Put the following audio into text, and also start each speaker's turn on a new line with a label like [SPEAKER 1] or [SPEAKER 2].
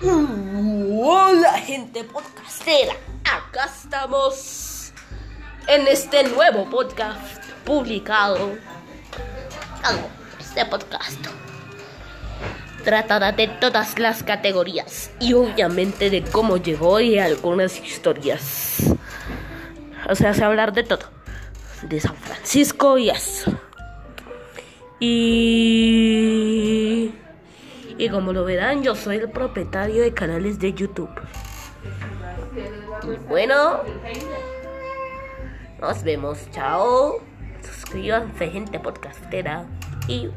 [SPEAKER 1] Uh, hola gente podcastera, acá estamos en este nuevo podcast publicado. Este podcast tratará de todas las categorías y obviamente de cómo llegó y algunas historias. O sea, se hablar de todo, de San Francisco y eso. Y y como lo verán, yo soy el propietario de canales de YouTube. Bueno, nos vemos. Chao. Suscríbanse, gente podcastera. Y.